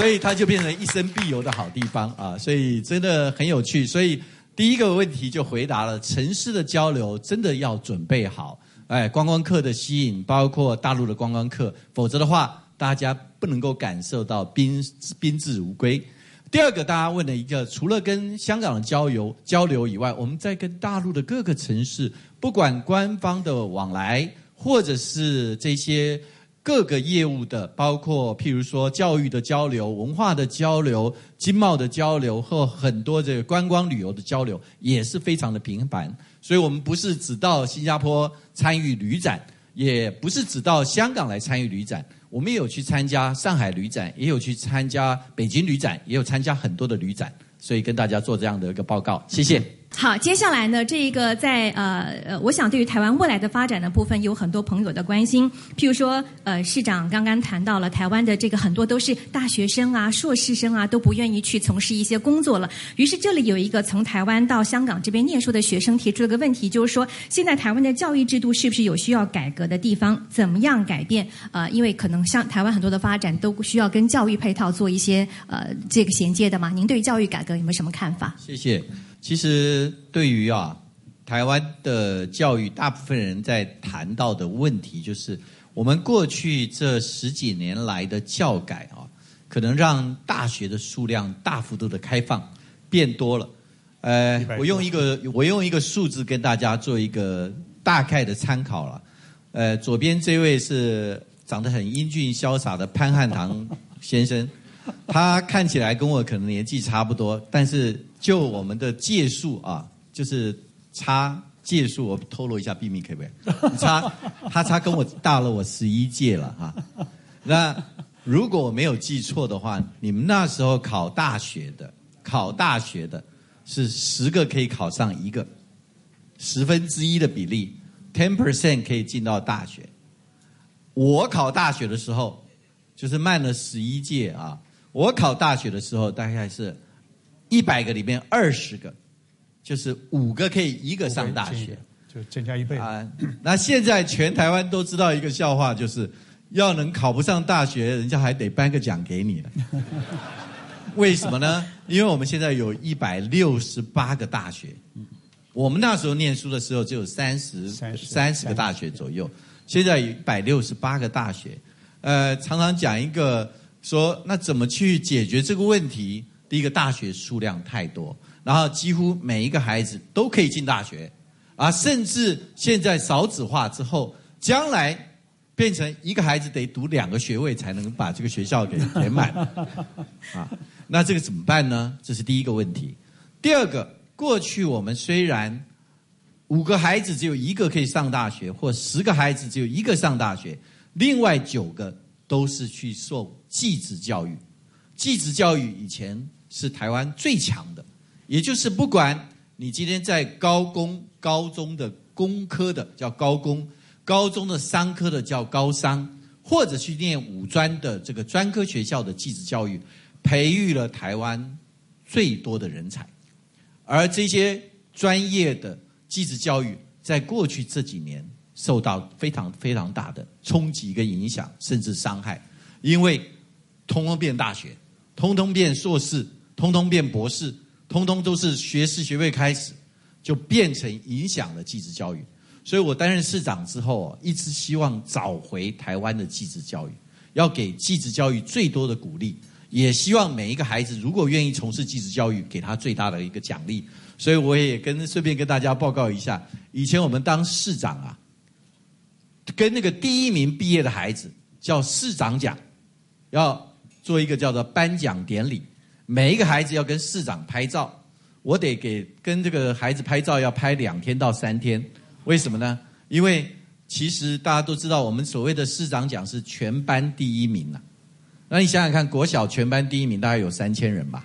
所以它就变成一生必游的好地方啊，所以真的很有趣。所以第一个问题就回答了，城市的交流真的要准备好，哎，观光客的吸引，包括大陆的观光客，否则的话，大家不能够感受到宾宾至如归。第二个，大家问了一个，除了跟香港的交流交流以外，我们在跟大陆的各个城市，不管官方的往来，或者是这些各个业务的，包括譬如说教育的交流、文化的交流、经贸的交流，或很多这个观光旅游的交流，也是非常的频繁。所以我们不是只到新加坡参与旅展，也不是只到香港来参与旅展。我们也有去参加上海旅展，也有去参加北京旅展，也有参加很多的旅展，所以跟大家做这样的一个报告，谢谢。好，接下来呢，这一个在呃呃，我想对于台湾未来的发展的部分，有很多朋友的关心。譬如说，呃，市长刚刚谈到了台湾的这个很多都是大学生啊、硕士生啊，都不愿意去从事一些工作了。于是这里有一个从台湾到香港这边念书的学生提出了个问题，就是说，现在台湾的教育制度是不是有需要改革的地方？怎么样改变？呃，因为可能像台湾很多的发展都需要跟教育配套做一些呃这个衔接的嘛。您对教育改革有没有什么看法？谢谢。其实，对于啊，台湾的教育，大部分人在谈到的问题，就是我们过去这十几年来的教改啊，可能让大学的数量大幅度的开放变多了。呃，我用一个我用一个数字跟大家做一个大概的参考了。呃，左边这位是长得很英俊潇洒的潘汉堂先生，他看起来跟我可能年纪差不多，但是。就我们的届数啊，就是差届数，我透露一下秘密可不可以？差他差跟我大了我十一届了哈。那如果我没有记错的话，你们那时候考大学的，考大学的是十个可以考上一个，十分之一的比例，ten percent 可以进到大学。我考大学的时候，就是慢了十一届啊。我考大学的时候大概是。一百个里面二十个，就是五个可以一个上大学，就增加一倍啊。那现在全台湾都知道一个笑话，就是要能考不上大学，人家还得颁个奖给你呢。为什么呢？因为我们现在有一百六十八个大学，我们那时候念书的时候只有三十三十个大学左右，现在一百六十八个大学。呃，常常讲一个说，那怎么去解决这个问题？第一个大学数量太多，然后几乎每一个孩子都可以进大学，啊，甚至现在少子化之后，将来变成一个孩子得读两个学位才能把这个学校给填满，啊，那这个怎么办呢？这是第一个问题。第二个，过去我们虽然五个孩子只有一个可以上大学，或十个孩子只有一个上大学，另外九个都是去受继子教育，继子教育以前。是台湾最强的，也就是不管你今天在高工高中的工科的叫高工，高中的商科的叫高商，或者去念五专的这个专科学校的技职教育，培育了台湾最多的人才，而这些专业的技职教育，在过去这几年受到非常非常大的冲击跟影响，甚至伤害，因为通通变大学，通通变硕士。通通变博士，通通都是学士学位开始，就变成影响了继职教育。所以我担任市长之后，一直希望找回台湾的继职教育，要给继职教育最多的鼓励，也希望每一个孩子如果愿意从事继职教育，给他最大的一个奖励。所以我也跟顺便跟大家报告一下，以前我们当市长啊，跟那个第一名毕业的孩子叫市长奖，要做一个叫做颁奖典礼。每一个孩子要跟市长拍照，我得给跟这个孩子拍照要拍两天到三天，为什么呢？因为其实大家都知道，我们所谓的市长奖是全班第一名啊。那你想想看，国小全班第一名大概有三千人吧，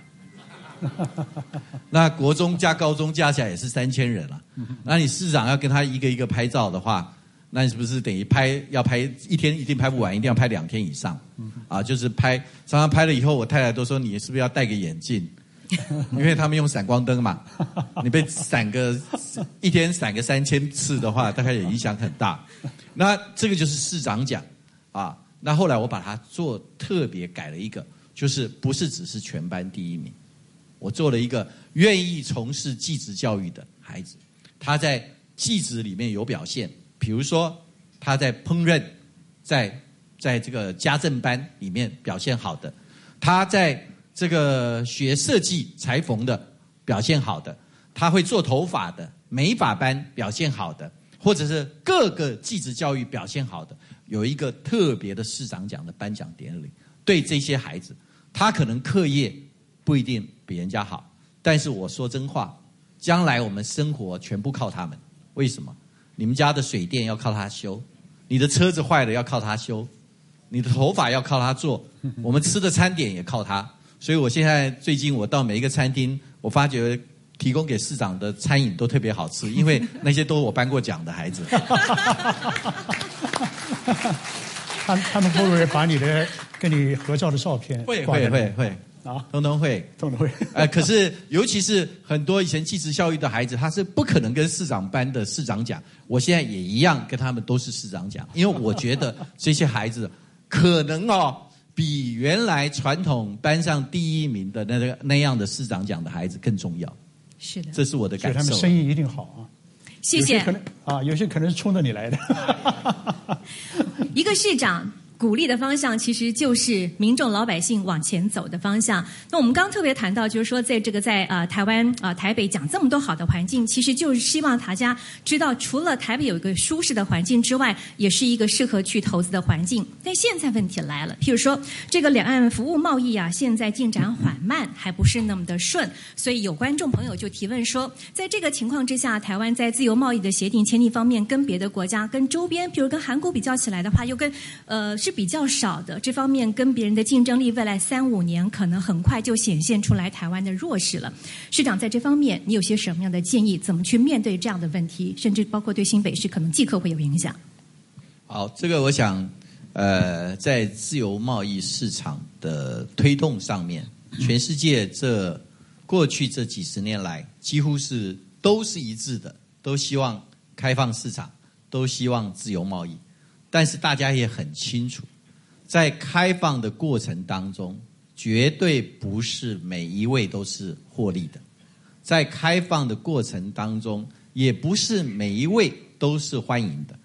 那国中加高中加起来也是三千人了。那你市长要跟他一个一个拍照的话，那你是不是等于拍要拍一天一定拍不完，一定要拍两天以上？啊，就是拍，常常拍了以后，我太太都说你是不是要戴个眼镜？因为他们用闪光灯嘛，你被闪个一天闪个三千次的话，大概也影响很大。那这个就是市长奖啊。那后来我把它做特别改了一个，就是不是只是全班第一名。我做了一个愿意从事技职教育的孩子，他在技职里面有表现，比如说他在烹饪，在在这个家政班里面表现好的，他在这个学设计裁缝的表现好的，他会做头发的美发班表现好的，或者是各个技职教育表现好的，有一个特别的市长奖的颁奖典礼，对这些孩子，他可能课业不一定。比人家好，但是我说真话，将来我们生活全部靠他们。为什么？你们家的水电要靠他修，你的车子坏了要靠他修，你的头发要靠他做，我们吃的餐点也靠他。所以我现在最近我到每一个餐厅，我发觉提供给市长的餐饮都特别好吃，因为那些都是我颁过奖的孩子。他他们会不会把你的跟你合照的照片？会会会会。啊，通通会，通通会。呃，可是尤其是很多以前技职教育的孩子，他是不可能跟市长班的市长讲。我现在也一样，跟他们都是市长讲，因为我觉得这些孩子可能哦，比原来传统班上第一名的那个那样的市长讲的孩子更重要。是的，这是我的感受。他们生意一定好啊。谢谢。可能啊，有些可能是冲着你来的。一个市长。鼓励的方向其实就是民众老百姓往前走的方向。那我们刚特别谈到，就是说在这个在呃台湾啊台北讲这么多好的环境，其实就是希望大家知道，除了台北有一个舒适的环境之外，也是一个适合去投资的环境。但现在问题来了，譬如说这个两岸服务贸易啊，现在进展缓慢，还不是那么的顺。所以有观众朋友就提问说，在这个情况之下，台湾在自由贸易的协定签订方面，跟别的国家、跟周边，比如跟韩国比较起来的话，又跟呃。是比较少的，这方面跟别人的竞争力，未来三五年可能很快就显现出来台湾的弱势了。市长在这方面，你有些什么样的建议？怎么去面对这样的问题？甚至包括对新北市可能即刻会有影响。好，这个我想，呃，在自由贸易市场的推动上面，全世界这过去这几十年来，几乎是都是一致的，都希望开放市场，都希望自由贸易。但是大家也很清楚，在开放的过程当中，绝对不是每一位都是获利的；在开放的过程当中，也不是每一位都是欢迎的。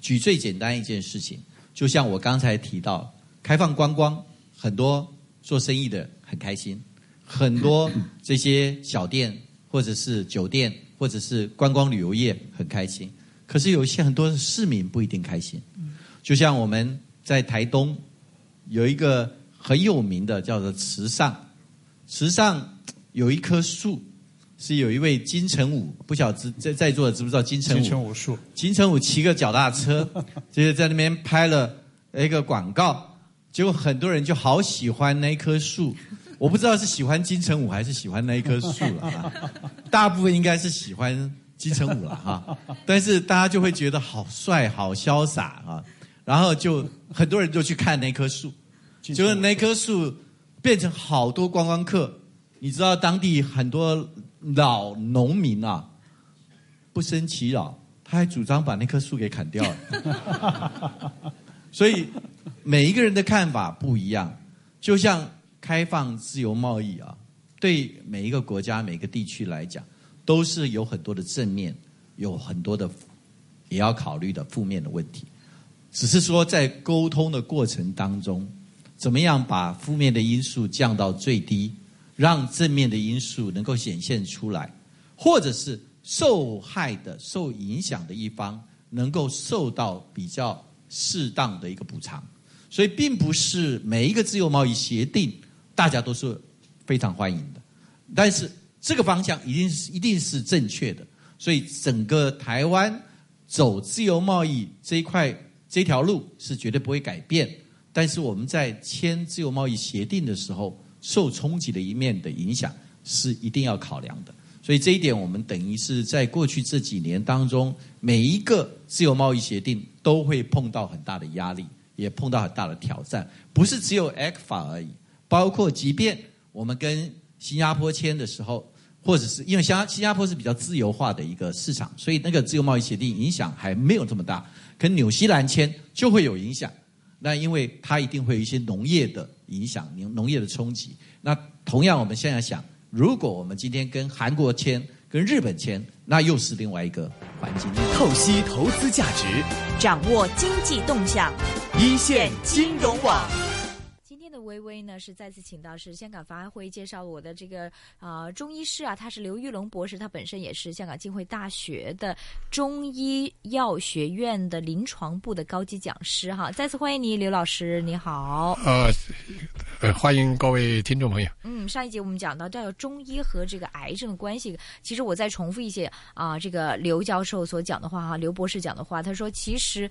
举最简单一件事情，就像我刚才提到，开放观光，很多做生意的很开心，很多这些小店或者是酒店或者是观光旅游业很开心。可是有一些很多市民不一定开心。就像我们在台东有一个很有名的叫做池上，池上有一棵树，是有一位金城武，不晓得在在座的知不知道金城武？金城武树。金城武骑个脚踏车，就是在那边拍了一个广告，结果很多人就好喜欢那棵树，我不知道是喜欢金城武还是喜欢那一棵树了，大部分应该是喜欢金城武了哈，但是大家就会觉得好帅、好潇洒啊。然后就很多人就去看那棵树，就是那棵树变成好多观光客。你知道当地很多老农民啊，不生其扰，他还主张把那棵树给砍掉了。所以每一个人的看法不一样。就像开放自由贸易啊，对每一个国家、每个地区来讲，都是有很多的正面，有很多的也要考虑的负面的问题。只是说，在沟通的过程当中，怎么样把负面的因素降到最低，让正面的因素能够显现出来，或者是受害的、受影响的一方能够受到比较适当的一个补偿。所以，并不是每一个自由贸易协定大家都是非常欢迎的，但是这个方向一定是一定是正确的。所以，整个台湾走自由贸易这一块。这条路是绝对不会改变，但是我们在签自由贸易协定的时候，受冲击的一面的影响是一定要考量的。所以这一点，我们等于是在过去这几年当中，每一个自由贸易协定都会碰到很大的压力，也碰到很大的挑战。不是只有 a 法而已，包括即便我们跟新加坡签的时候，或者是因为新新加坡是比较自由化的一个市场，所以那个自由贸易协定影响还没有这么大。跟纽西兰签就会有影响，那因为它一定会有一些农业的影响，农农业的冲击。那同样，我们现在想，如果我们今天跟韩国签、跟日本签，那又是另外一个环境。透析投资价值，掌握经济动向，一线金融网。呢是再次请到是香港法案会介绍我的这个啊中医师啊，他是刘玉龙博士，他本身也是香港浸会大学的中医药学院的临床部的高级讲师哈。再次欢迎你，刘老师，你好。呃，呃，欢迎各位听众朋友。嗯，上一节我们讲到这个中医和这个癌症的关系，其实我再重复一些啊，这个刘教授所讲的话哈，刘博士讲的话，他说其实。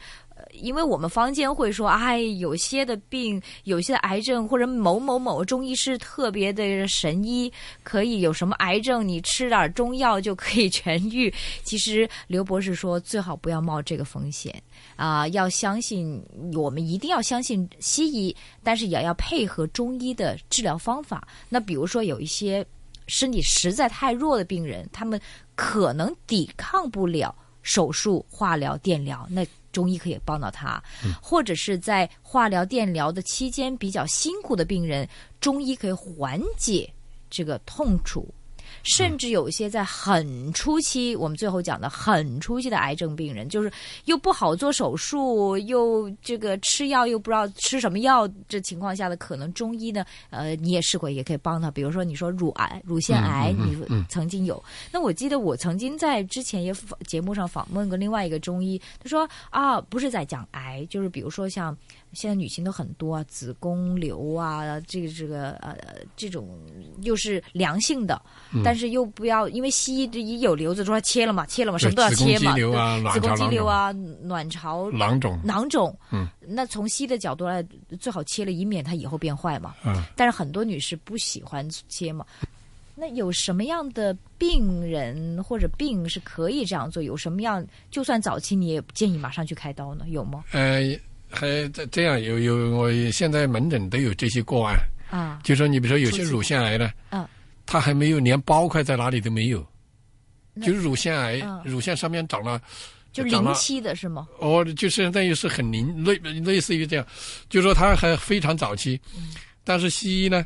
因为我们坊间会说，哎，有些的病，有些的癌症，或者某某某中医师特别的神医，可以有什么癌症，你吃点中药就可以痊愈。其实刘博士说，最好不要冒这个风险啊，要相信我们一定要相信西医，但是也要配合中医的治疗方法。那比如说有一些身体实在太弱的病人，他们可能抵抗不了手术、化疗、电疗，那。中医可以帮到他，或者是在化疗、电疗的期间比较辛苦的病人，中医可以缓解这个痛楚。甚至有一些在很初期，我们最后讲的很初期的癌症病人，就是又不好做手术，又这个吃药又不知道吃什么药，这情况下的可能中医呢，呃，你也试过，也可以帮他。比如说你说乳癌、乳腺癌，你曾经有。那我记得我曾经在之前也节目上访问过另外一个中医，他说啊，不是在讲癌，就是比如说像。现在女性都很多啊，子宫瘤啊，这个这个呃，这种又是良性的，但是又不要，因为西医一有瘤子说切了嘛，切了嘛，什么都要切嘛。子宫肌瘤啊，卵巢囊肿，囊肿。嗯，那从西医的角度来，最好切了，以免它以后变坏嘛。嗯，但是很多女士不喜欢切嘛。那有什么样的病人或者病是可以这样做？有什么样，就算早期你也建议马上去开刀呢？有吗？呃。还这这样有有，我现在门诊都有这些个案。啊。就说你比如说有些乳腺癌呢，嗯，他还没有连包块在哪里都没有，就是乳腺癌，乳腺上面长了，就零期的是吗？哦，就是相当于是很零类类似于这样，就说他还非常早期，但是西医呢，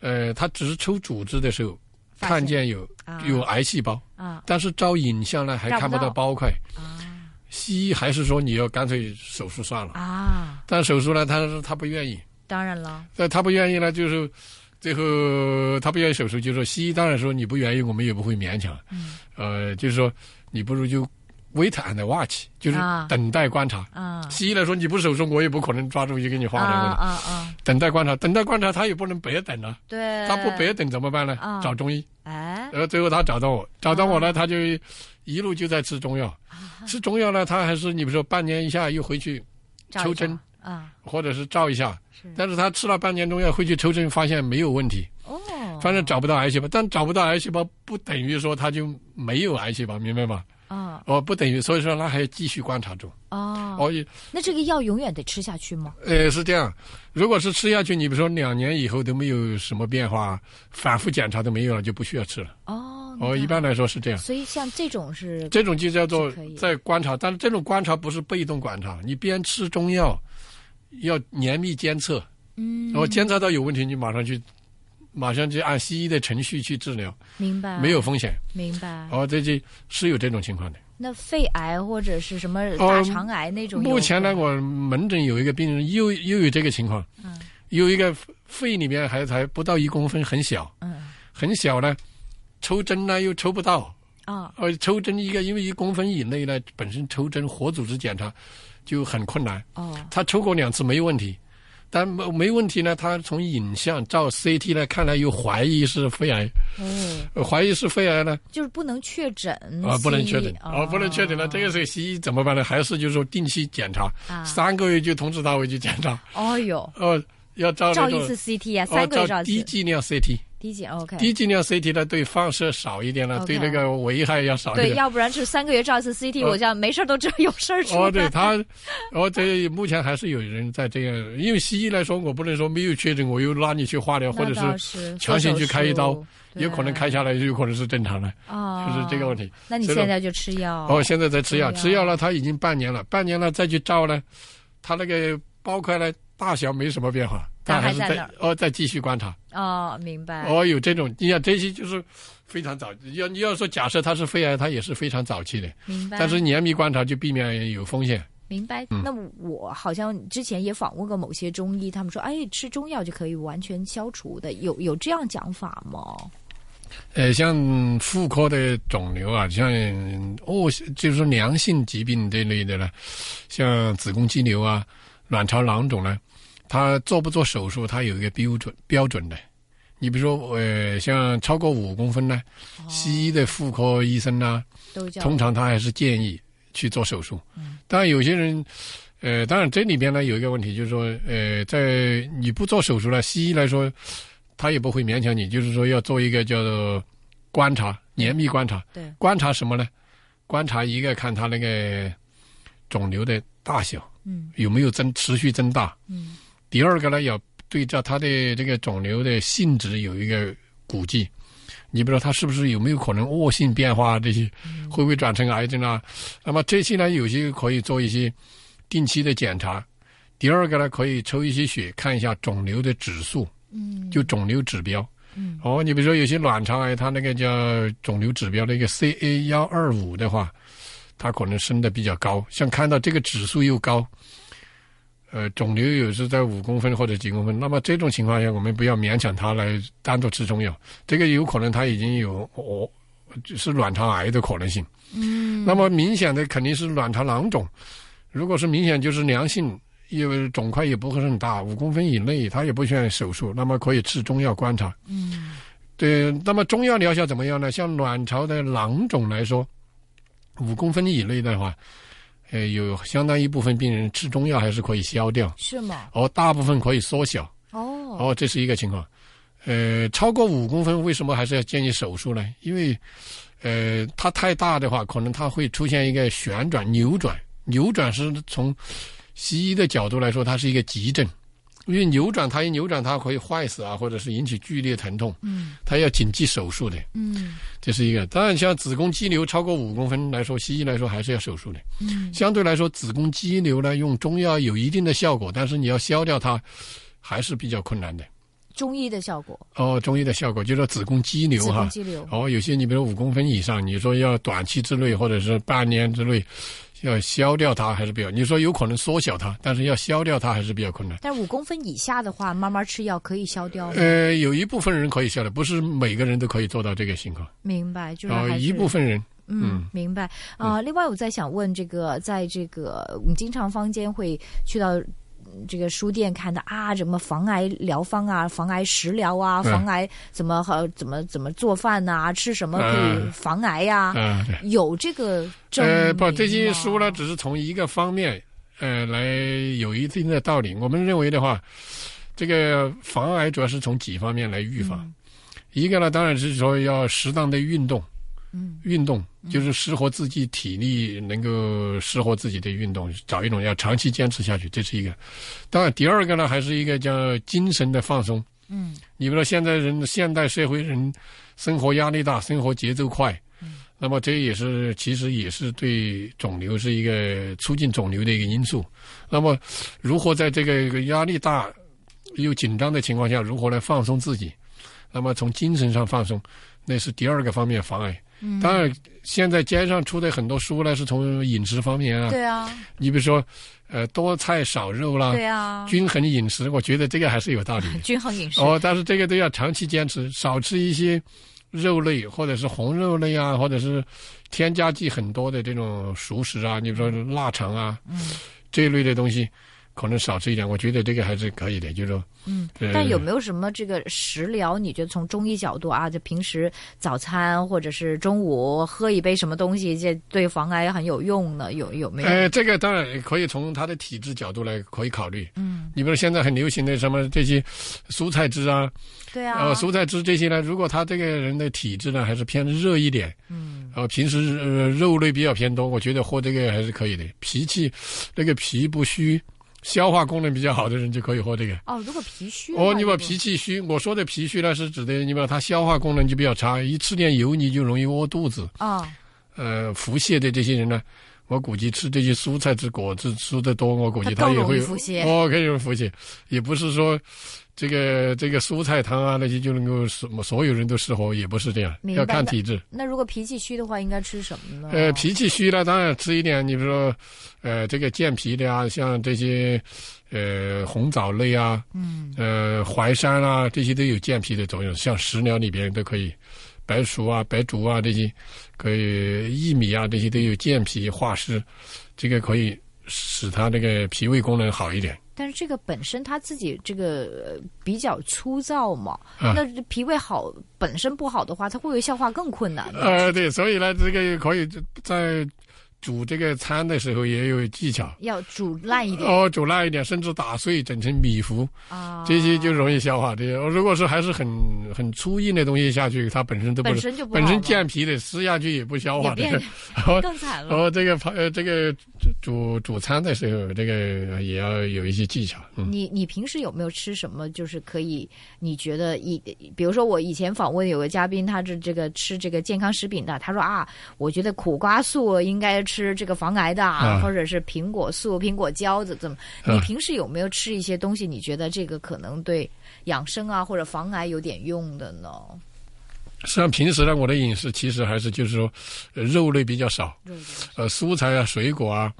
呃，他只是抽组织的时候看见有有癌细胞啊，但是照影像呢还看不到。包块。啊。西医还是说你要干脆手术算了啊？但手术呢，他说他不愿意。当然了。那他不愿意呢，就是最后他不愿意手术，就是说西医当然说你不愿意，我们也不会勉强。嗯。呃，就是说你不如就 wait and watch，就是等待观察。啊。西医来说你不手术，我也不可能抓住去给你化疗。啊啊啊！等待观察，等待观察，他也不能白等啊。对。他不白等怎么办呢？找中医。哎。然后最后他找到我，找到我呢，他就。一路就在吃中药，吃中药呢，他还是你比如说半年一下又回去抽针啊，或者是照一下，但是他吃了半年中药回去抽针，发现没有问题。哦，反正找不到癌细胞，但找不到癌细胞不等于说他就没有癌细胞，明白吗？啊，哦，不等于，所以说他还要继续观察住哦。哦，那这个药永远得吃下去吗？呃，是这样，如果是吃下去，你比如说两年以后都没有什么变化，反复检查都没有了，就不需要吃了。哦。哦，一般来说是这样。所以像这种是这种就叫做在观察，但是这种观察不是被动观察，你边吃中药，要严密监测。嗯。然后监测到有问题，你马上去，马上就按西医的程序去治疗。明白。没有风险。明白。哦，这就是有这种情况的。那肺癌或者是什么大肠癌那种？目前呢，我门诊有一个病人又又有这个情况。嗯。有一个肺里面还才不到一公分，很小。嗯。很小呢。抽针呢又抽不到啊，呃，抽针一个因为一公分以内呢，本身抽针活组织检查就很困难。哦，他抽过两次没问题，但没没问题呢，他从影像照 CT 呢看来又怀疑是肺癌。哦，怀疑是肺癌呢，就是不能确诊啊，不能确诊啊，不能确诊了。这个时候西医怎么办呢？还是就是说定期检查，三个月就通知他回去检查。哦哟，哦，要照照一次 CT 啊，三个月照一次。低剂量 CT。低剂 OK，低剂量 CT 呢，对放射少一点了，对那个危害要少一点。对，要不然就三个月照一次 CT，我讲没事都知道有事儿出哦，对他，哦，这目前还是有人在这样，因为西医来说，我不能说没有确诊，我又拉你去化疗，或者是强行去开一刀，有可能开下来，有可能是正常的，哦，就是这个问题。那你现在就吃药？哦，现在在吃药，吃药。了，他已经半年了，半年了再去照呢，他那个包块呢大小没什么变化，它还是在哦，再继续观察。哦，明白。哦，有这种，你看这些就是非常早。要你要说假设它是肺癌，它也是非常早期的。明白。但是严密观察就避免有风险。明白。那我好像之前也访问过某些中医，他们说，哎，吃中药就可以完全消除的，有有这样讲法吗？呃，像妇科的肿瘤啊，像哦，就是说良性疾病这类的呢，像子宫肌瘤啊、卵巢囊肿呢，它做不做手术，他有一个标准标准的。你比如说，呃，像超过五公分呢，西医的妇科医生呢，通常他还是建议去做手术。当然，有些人，呃，当然这里边呢有一个问题，就是说，呃，在你不做手术呢，西医来说。他也不会勉强你，就是说要做一个叫做观察，严密观察。对，观察什么呢？观察一个看他那个肿瘤的大小，嗯，有没有增持续增大。嗯。第二个呢，要对照它的这个肿瘤的性质有一个估计。你不知道它是不是有没有可能恶性变化？这些会不会转成癌症啊？那么这些呢，有些可以做一些定期的检查。第二个呢，可以抽一些血，看一下肿瘤的指数。嗯，就肿瘤指标，嗯，哦，你比如说有些卵巢癌，它那个叫肿瘤指标那个 CA 幺二五的话，它可能升的比较高。像看到这个指数又高，呃，肿瘤有时在五公分或者几公分，那么这种情况下，我们不要勉强他来单独吃中药，这个有可能他已经有哦，是卵巢癌的可能性。嗯，那么明显的肯定是卵巢囊肿，如果是明显就是良性。因为肿块也不会很大，五公分以内，他也不需要手术，那么可以吃中药观察。嗯，对。那么中药疗效怎么样呢？像卵巢的囊肿来说，五公分以内的话，呃，有相当一部分病人吃中药还是可以消掉。是吗？哦，大部分可以缩小。哦。哦，这是一个情况。呃，超过五公分，为什么还是要建议手术呢？因为，呃，它太大的话，可能它会出现一个旋转、扭转。扭转是从。西医的角度来说，它是一个急症，因为扭转它一扭转，它可以坏死啊，或者是引起剧烈疼痛。嗯，它要紧急手术的。嗯，这是一个。当然，像子宫肌瘤超过五公分来说，西医来说还是要手术的。嗯，相对来说，子宫肌瘤呢，用中药有一定的效果，但是你要消掉它，还是比较困难的。中医的效果？哦，中医的效果，就说子宫肌瘤哈。子宫肌瘤。哦，有些你比如五公分以上，你说要短期之内或者是半年之内。要消掉它还是比较，你说有可能缩小它，但是要消掉它还是比较困难。但五公分以下的话，慢慢吃药可以消掉。呃，有一部分人可以消掉，不是每个人都可以做到这个情况。明白，就是一部分人。嗯，明白。啊，另外我在想问这个，在这个我们经常坊间会去到。这个书店看到啊，什么防癌疗方啊，防癌食疗啊，防癌怎么和怎么怎么做饭呐，吃什么可以防癌呀？有这个呃不，这些书呢，只是从一个方面呃来有一定的道理。我们认为的话，这个防癌主要是从几方面来预防。一个呢，当然是说要适当的运动。嗯，运动就是适合自己体力能够适合自己的运动，找一种要长期坚持下去，这是一个。当然，第二个呢，还是一个叫精神的放松。嗯，你比如说现在人现代社会人生活压力大，生活节奏快，嗯，那么这也是其实也是对肿瘤是一个促进肿瘤的一个因素。那么如何在这个压力大又紧张的情况下，如何来放松自己？那么从精神上放松，那是第二个方面防癌。当然，现在街上出的很多书呢，是从饮食方面啊。对啊。你比如说，呃，多菜少肉啦。对啊。均衡饮食，我觉得这个还是有道理。均衡饮食。哦，但是这个都要长期坚持，少吃一些肉类，或者是红肉类啊，或者是添加剂很多的这种熟食啊，你比如说腊肠啊，嗯，这一类的东西。可能少吃一点，我觉得这个还是可以的，就是说，嗯，但有没有什么这个食疗？你觉得从中医角度啊，就平时早餐或者是中午喝一杯什么东西，这对防癌很有用呢？有有没有？呃，这个当然可以从他的体质角度来可以考虑。嗯，你比如现在很流行的什么这些蔬菜汁啊，对啊，呃，蔬菜汁这些呢，如果他这个人的体质呢还是偏热一点，嗯，呃，平时呃肉类比较偏多，我觉得喝这个还是可以的。脾气那个脾不虚。消化功能比较好的人就可以喝这个。哦，如果脾虚。哦，你把脾气虚，我说的脾虚呢，是指的你把它消化功能就比较差，一吃点油腻就容易饿肚子。啊。呃，腹泻的这些人呢，我估计吃这些蔬菜、吃果子吃的多，我估计他也会腹泻。哦，更容易腹泻，也不是说这个这个蔬菜汤啊那些就能够什么所有人都适合，也不是这样，要看体质。那如果脾气虚的话，应该吃什么呢？呃，脾气虚了，当然吃一点，你比如说，呃，这个健脾的啊，像这些呃红枣类啊，嗯，呃淮山啊，这些都有健脾的作用，像食疗里边都可以。白术啊，白术啊，这些可以薏米啊，这些都有健脾化湿，这个可以使他这个脾胃功能好一点。但是这个本身他自己这个比较粗糙嘛，那脾胃好本身不好的话，它会不会消化更困难呢？呃，对，所以呢，这个可以在。煮这个餐的时候也有技巧，要煮烂一点哦，煮烂一点，甚至打碎整成米糊啊，这些就容易消化。这些如果是还是很很粗硬的东西下去，它本身都本身就本身健脾的，吃下去也不消化的，更惨了。哦，这个呃，这个煮煮餐的时候，这个也要有一些技巧。你你平时有没有吃什么？就是可以你觉得以，比如说我以前访问有个嘉宾，他是这个吃这个健康食品的，他说啊，我觉得苦瓜素应该。吃这个防癌的啊，或者是苹果素、苹果胶的，怎么？你平时有没有吃一些东西？你觉得这个可能对养生啊，或者防癌有点用的呢？实际上，平时呢，我的饮食其实还是就是说，肉类比较少，呃，蔬菜啊、水果啊，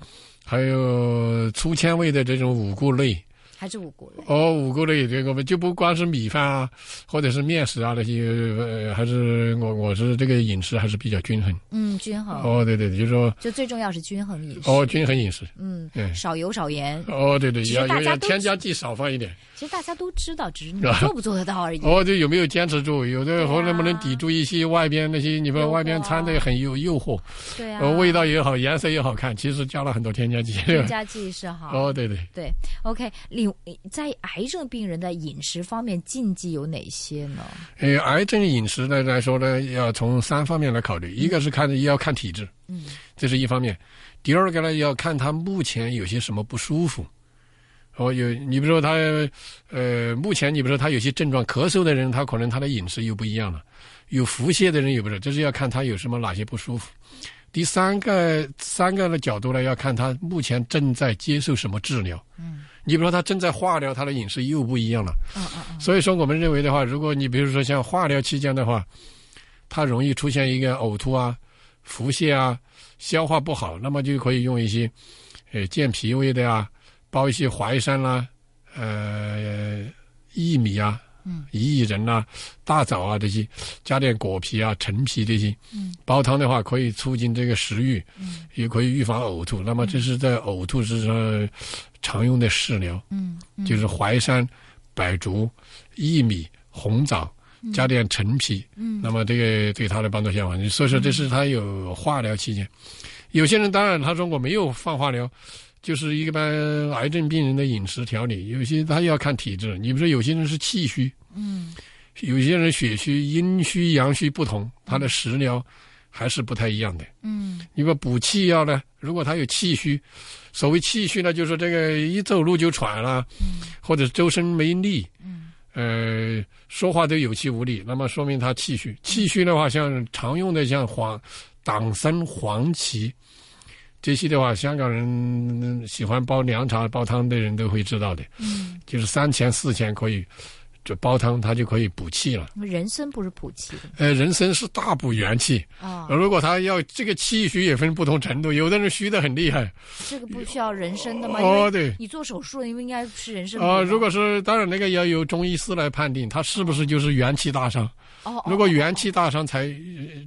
还有粗纤维的这种五谷类。还是五谷类哦，五谷类这个就不光是米饭啊，或者是面食啊那些，呃，还是我我是这个饮食还是比较均衡。嗯，均衡。哦，对对，就是说，就最重要是均衡饮食。哦，均衡饮食。嗯，对，少油少盐。哦，对对，要要添加剂少放一点。其实大家都知道，只是你做不做得到而已。哦，对有没有坚持住？有的或能不能抵住一些外边那些？你们外边餐的很有诱惑。对啊。味道也好，颜色也好看，其实加了很多添加剂。添加剂是好。哦，对对。对，OK，另在癌症病人的饮食方面禁忌有哪些呢？呃，癌症饮食呢来说呢，要从三方面来考虑，一个是看要看体质，嗯，这是一方面；第二个呢，要看他目前有些什么不舒服。哦，有你比如说他，呃，目前你比如说他有些症状，咳嗽的人，他可能他的饮食又不一样了；有腹泻的人，有不是，这是要看他有什么哪些不舒服。第三个三个的角度呢，要看他目前正在接受什么治疗。嗯。你比如说他正在化疗，他的饮食又不一样了。嗯嗯嗯。所以说，我们认为的话，如果你比如说像化疗期间的话，他容易出现一个呕吐啊、腹泻啊、消化不好，那么就可以用一些呃健脾胃的呀，包一些淮山啦、呃薏米啊、薏仁呐、大枣啊这些，加点果皮啊、陈皮这些，嗯煲汤的话可以促进这个食欲，也可以预防呕吐。那么这是在呕吐之说。常用的食疗，嗯，就是淮山、白竹、薏米、红枣，加点陈皮，嗯，那么这个对他的帮助效果，所以说这是他有化疗期间。有些人当然他说我没有放化疗，就是一般癌症病人的饮食调理，有些他要看体质。你比如说有些人是气虚，嗯，有些人血虚，阴虚阳虚不同，他的食疗还是不太一样的。嗯，你说补气药呢，如果他有气虚。所谓气虚呢，就是这个一走路就喘了，或者周身没力，嗯呃，说话都有气无力，那么说明他气虚。气虚的话，像常用的像黄党参、黄芪这些的话，香港人喜欢煲凉茶、煲汤的人都会知道的，就是三钱四钱可以。就煲汤，它就可以补气了。人参不是补气的。呃，人参是大补元气。啊。如果他要这个气虚也分不同程度，有的人虚的很厉害。这个不需要人参的吗？哦，对。你做手术，因为应该是人参。啊，如果是当然那个要由中医师来判定，他是不是就是元气大伤。哦。如果元气大伤，才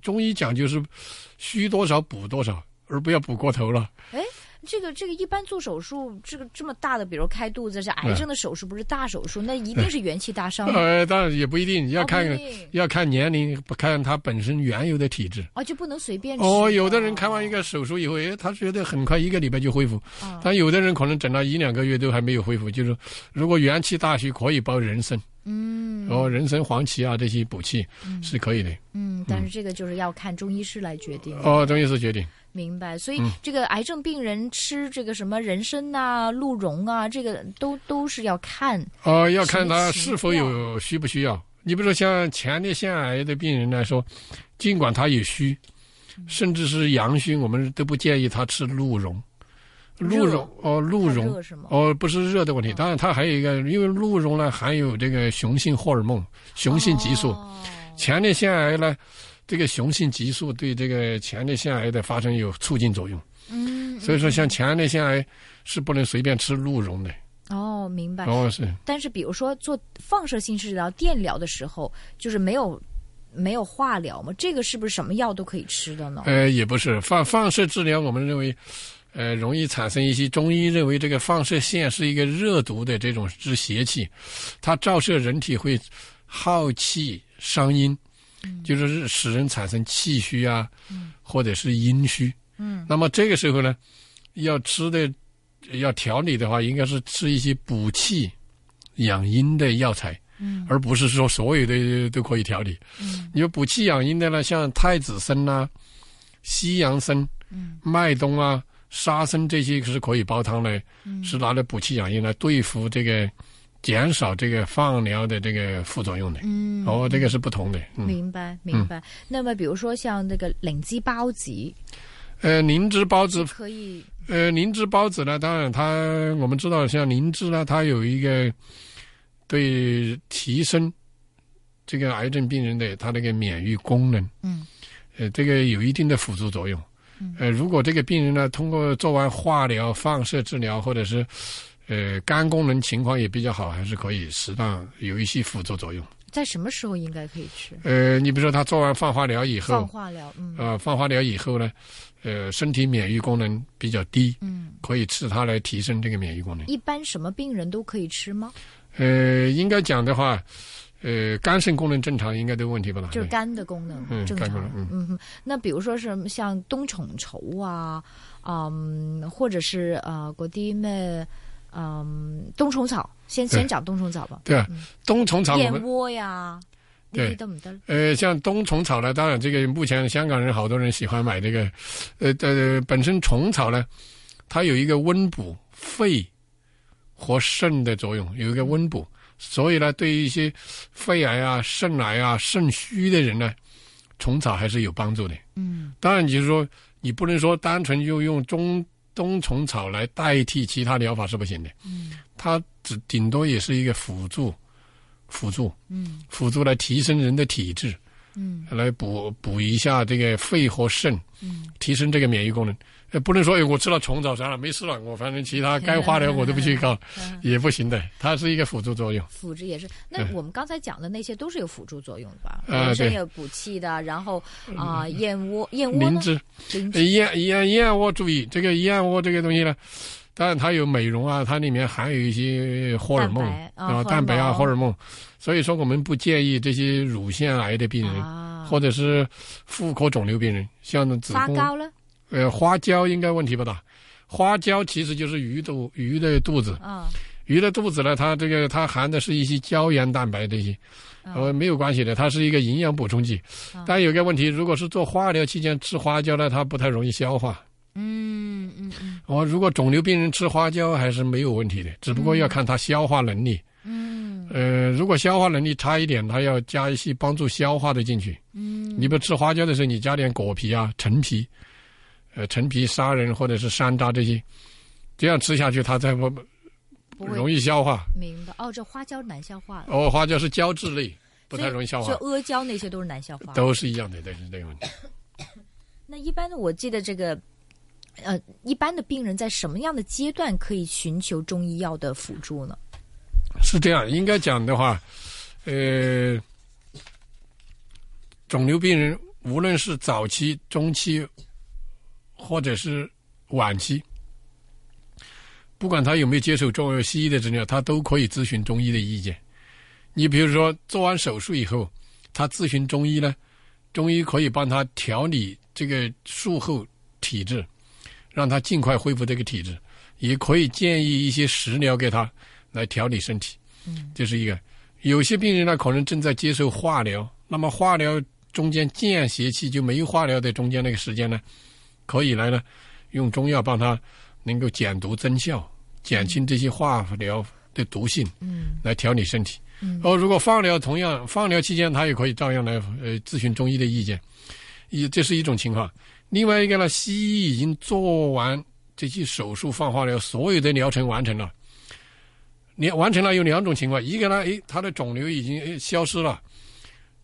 中医讲就是虚多少补多少，而不要补过头了。哎。这个这个一般做手术，这个这么大的，比如开肚子是癌症的手术，不是大手术，那一定是元气大伤。呃，当然也不一定，要看要看年龄，看他本身原有的体质。哦，就不能随便。哦，有的人开完一个手术以后，哎，他觉得很快一个礼拜就恢复，但有的人可能整了一两个月都还没有恢复。就是如果元气大虚，可以包人参。嗯。哦，人参、黄芪啊，这些补气是可以的。嗯，但是这个就是要看中医师来决定。哦，中医师决定。明白，所以这个癌症病人吃这个什么人参啊、鹿茸啊，这个都都是要看。哦，要看他是否有需不需要。你比如说像前列腺癌的病人来说，尽管他有虚，甚至是阳虚，我们都不建议他吃鹿茸。鹿茸哦，鹿茸哦，不是热的问题。当然，它还有一个，因为鹿茸呢含有这个雄性荷尔蒙、雄性激素。前列腺癌呢，这个雄性激素对这个前列腺癌的发生有促进作用。嗯。所以说，像前列腺癌是不能随便吃鹿茸的。哦，明白。哦，是。但是，比如说做放射性治疗、电疗的时候，就是没有没有化疗嘛？这个是不是什么药都可以吃的呢？呃，也不是放放射治疗，我们认为。呃，容易产生一些中医认为这个放射线是一个热毒的这种之邪气，它照射人体会耗气伤阴，就是使人产生气虚啊，或者是阴虚。嗯，那么这个时候呢，要吃的要调理的话，应该是吃一些补气养阴的药材，嗯，而不是说所有的都可以调理。嗯，有补气养阴的呢，像太子参呐、西洋参、嗯麦冬啊。沙参这些是可以煲汤的，是拿来补气养阴来对付这个，减少这个放疗的这个副作用的。嗯，哦，这个是不同的。明白，明白。那么，比如说像那个灵芝孢子，呃，灵芝孢子可以。呃，灵芝孢子呢，当然它我们知道，像灵芝呢，它有一个对提升这个癌症病人的他那个免疫功能，嗯，呃，这个有一定的辅助作用。呃，如果这个病人呢，通过做完化疗、放射治疗，或者是呃肝功能情况也比较好，还是可以适当有一些辅助作用。在什么时候应该可以吃？呃，你比如说他做完放化疗以后，放化疗，嗯，啊，放化疗以后呢，呃，身体免疫功能比较低，嗯，可以吃它来提升这个免疫功能。一般什么病人都可以吃吗？呃，应该讲的话。呃，肝肾功能正常，应该都问题不大。就是肝的功能正常。嗯嗯，那比如说是像冬虫草啊，嗯，或者是呃嗰啲咩，嗯，冬虫草，先先讲冬虫草吧。对啊，冬虫草。燕窝呀，对得唔得？呃，像冬虫草呢，当然这个目前香港人好多人喜欢买这个，呃呃，本身虫草呢，它有一个温补肺和肾的作用，有一个温补。所以呢，对于一些肺癌啊、肾癌啊、肾虚的人呢，虫草还是有帮助的。嗯，当然就是说，你不能说单纯就用中冬虫草来代替其他疗法是不行的。嗯，它只顶多也是一个辅助，辅助，嗯，辅助来提升人的体质，嗯，来补补一下这个肺和肾，嗯，提升这个免疫功能。不能说哎，我吃了虫草算了，没事了。我反正其他该化疗我都不去搞，也不行的。它是一个辅助作用。辅助也是。那我们刚才讲的那些都是有辅助作用的吧？啊，对。有补气的，然后啊，燕窝，燕窝。灵芝。燕燕燕窝，注意这个燕窝这个东西呢，当然它有美容啊，它里面含有一些荷尔蒙啊，蛋白啊，荷尔蒙。所以说，我们不建议这些乳腺癌的病人，或者是妇科肿瘤病人，像子宫。发糕呢？呃，花椒应该问题不大。花椒其实就是鱼肚鱼的肚子。啊。鱼的肚子呢，它这个它含的是一些胶原蛋白这些，呃，没有关系的，它是一个营养补充剂。但有个问题，如果是做化疗期间吃花椒呢，它不太容易消化。嗯嗯嗯。我如果肿瘤病人吃花椒还是没有问题的，只不过要看他消化能力。嗯。呃，如果消化能力差一点，他要加一些帮助消化的进去。嗯。你不吃花椒的时候，你加点果皮啊、陈皮。呃，陈皮、砂仁或者是山楂这些，这样吃下去，它才不不容易消化。明白哦，这花椒难消化。哦，花椒是胶质类，不太容易消化。就阿胶那些都是难消化。都是一样的，都是这个问题。那一般的，我记得这个，呃，一般的病人在什么样的阶段可以寻求中医药的辅助呢？是这样，应该讲的话，呃，肿瘤病人无论是早期、中期。或者是晚期，不管他有没有接受中西医的治疗，他都可以咨询中医的意见。你比如说做完手术以后，他咨询中医呢，中医可以帮他调理这个术后体质，让他尽快恢复这个体质，也可以建议一些食疗给他来调理身体。嗯，这是一个。有些病人呢，可能正在接受化疗，那么化疗中间间歇期就没有化疗的中间那个时间呢？可以来呢，用中药帮他能够减毒增效，减轻这些化疗的毒性，嗯，来调理身体。嗯，哦，如果放疗同样放疗期间，他也可以照样来呃咨询中医的意见。一这是一种情况。另外一个呢，西医已经做完这些手术放化疗，所有的疗程完成了。你完成了有两种情况，一个呢，诶，他的肿瘤已经诶消失了，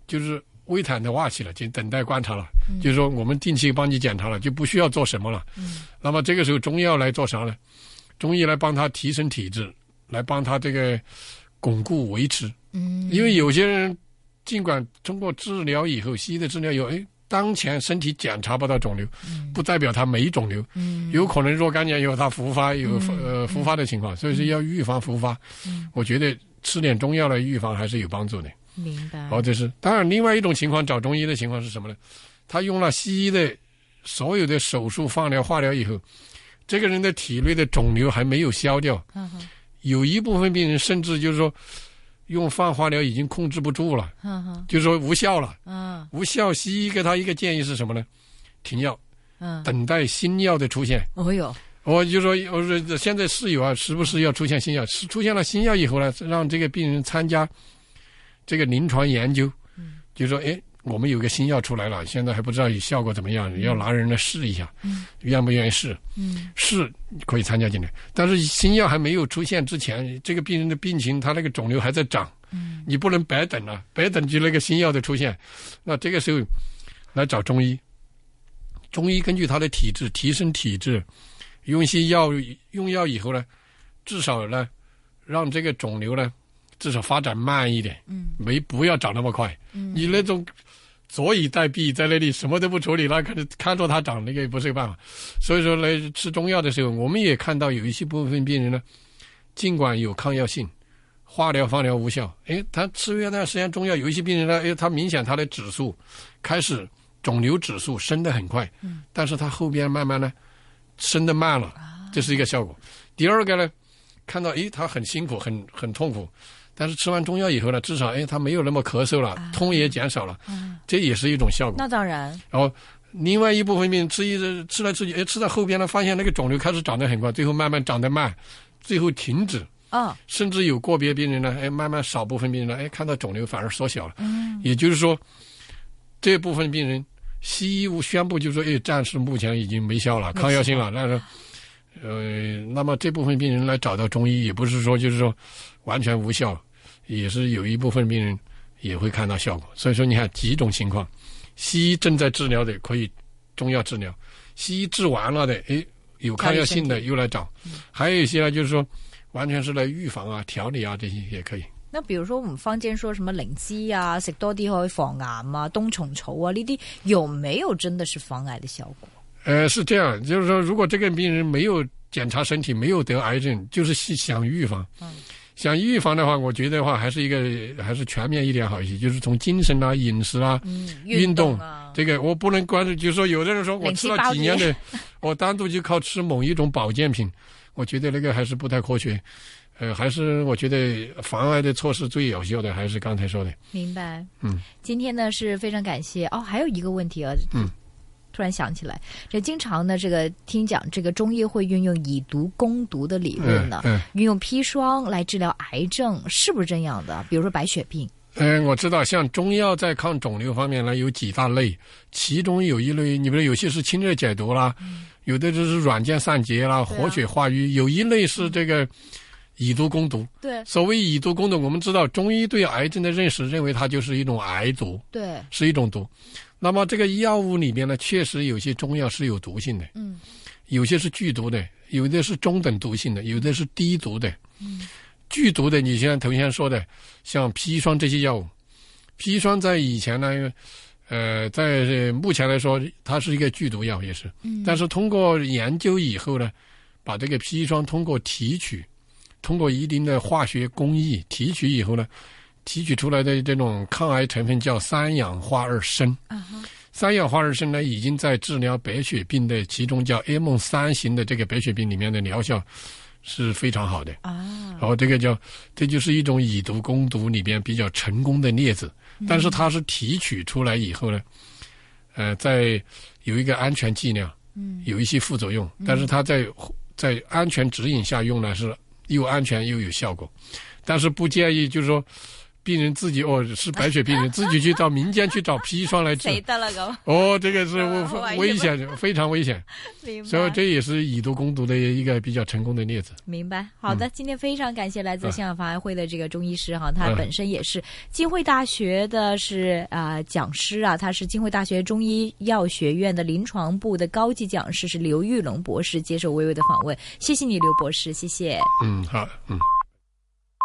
就是微坦的瓦起了，就等待观察了。就是说，我们定期帮你检查了，就不需要做什么了。那么这个时候，中药来做啥呢？中医来帮他提升体质，来帮他这个巩固维持。嗯，因为有些人尽管通过治疗以后，西医的治疗有，哎，当前身体检查不到肿瘤，不代表他没肿瘤。嗯，有可能若干年以后他复发，有呃复发的情况，所以说要预防复发。嗯，我觉得吃点中药来预防还是有帮助的。明白。哦，就是当然，另外一种情况找中医的情况是什么呢？他用了西医的所有的手术、放疗、化疗以后。这个人的体内的肿瘤还没有消掉，有一部分病人甚至就是说，用放化疗已经控制不住了，就是说无效了。无效，西医给他一个建议是什么呢？停药，等待新药的出现。哦哟，我就说，我说现在是有啊，时不时要出现新药。是出现了新药以后呢，让这个病人参加这个临床研究，就说哎。我们有个新药出来了，现在还不知道效果怎么样，要拿人来试一下，愿不愿意试？试可以参加进来，但是新药还没有出现之前，这个病人的病情，他那个肿瘤还在长，你不能白等啊，白等就那个新药的出现，那这个时候来找中医，中医根据他的体质提升体质，用一些药用药以后呢，至少呢让这个肿瘤呢至少发展慢一点，嗯没不要长那么快，你那种。坐以待毙，在那里什么都不处理，那看着看着它长，那个也不是个办法。所以说，来吃中药的时候，我们也看到有一些部分病人呢，尽管有抗药性，化疗、放疗无效，哎，他吃一段时间中药，有一些病人呢，哎，他明显他的指数开始肿瘤指数升得很快，嗯，但是他后边慢慢呢升得慢了，这是一个效果。第二个呢，看到哎，他很辛苦，很很痛苦。但是吃完中药以后呢，至少哎，他没有那么咳嗽了，痛也减少了，这也是一种效果。那当然。然后，另外一部分病人吃一直吃来吃去，哎，吃到后边呢，发现那个肿瘤开始长得很快，最后慢慢长得慢，最后停止。啊。甚至有个别病人呢，哎，慢慢少部分病人呢，哎，看到肿瘤反而缩小了。嗯。也就是说，这部分病人，西医宣布就说，哎，暂时目前已经没效了，抗药性了。但是，呃，那么这部分病人来找到中医，也不是说就是说完全无效。也是有一部分病人也会看到效果，所以说你看几种情况，西医正在治疗的可以中药治疗，西医治完了的，诶，有抗药性的又来找，还有一些呢，就是说完全是来预防啊、调理啊这些也可以。那比如说我们坊间说什么灵芝啊，食多啲可以防癌啊，冬虫草啊呢啲有没有真的是防癌的效果？呃，是这样，就是说如果这个病人没有检查身体，没有得癌症，就是想预防。嗯。想预防的话，我觉得的话还是一个还是全面一点好一些，就是从精神啊、饮食啊、运动啊，这个我不能关注。就是说，有的人说我吃了几年的，我单独就靠吃某一种保健品，我觉得那个还是不太科学。呃，还是我觉得防癌的措施最有效的，还是刚才说的。明白。嗯，今天呢是非常感谢哦，还有一个问题啊。嗯。突然想起来，这经常呢，这个听讲，这个中医会运用以毒攻毒的理论呢，运用砒霜来治疗癌症，是不是这样的？比如说白血病。嗯，我知道，像中药在抗肿瘤方面呢，有几大类，其中有一类，你比如有些是清热解毒啦，有的就是软坚散结啦，活血化瘀，有一类是这个以毒攻毒。对。所谓以毒攻毒，我们知道中医对癌症的认识，认为它就是一种癌毒。对。是一种毒。那么这个药物里面呢，确实有些中药是有毒性的，嗯，有些是剧毒的，有的是中等毒性的，有的是低毒的，嗯，剧毒的，你像头先说的，像砒霜这些药物，砒霜在以前呢，呃，在目前来说，它是一个剧毒药，也是，嗯，但是通过研究以后呢，把这个砒霜通过提取，通过一定的化学工艺提取以后呢。提取出来的这种抗癌成分叫三氧化二砷。三氧化二砷呢，已经在治疗白血病的其中叫 M 三型的这个白血病里面的疗效是非常好的。啊，然后这个叫这就是一种以毒攻毒里边比较成功的例子。但是它是提取出来以后呢，呃，在有一个安全剂量，嗯，有一些副作用，但是它在在安全指引下用呢是又安全又有效果，但是不建议就是说。病人自己哦是 白血病人，自己去到民间去找砒霜来治。谁的了咁？哦，这个是危险，非常危险。明白。所以这也是以毒攻毒的一个比较成功的例子。明白。好的，今天非常感谢来自香港防癌会的这个中医师哈，他本身也是金汇大学的是啊讲师啊，他是金汇大学中医药学院的临床部的高级讲师，是刘玉龙博士接受微微的访问。谢谢你，刘博士，谢谢。嗯，好，嗯。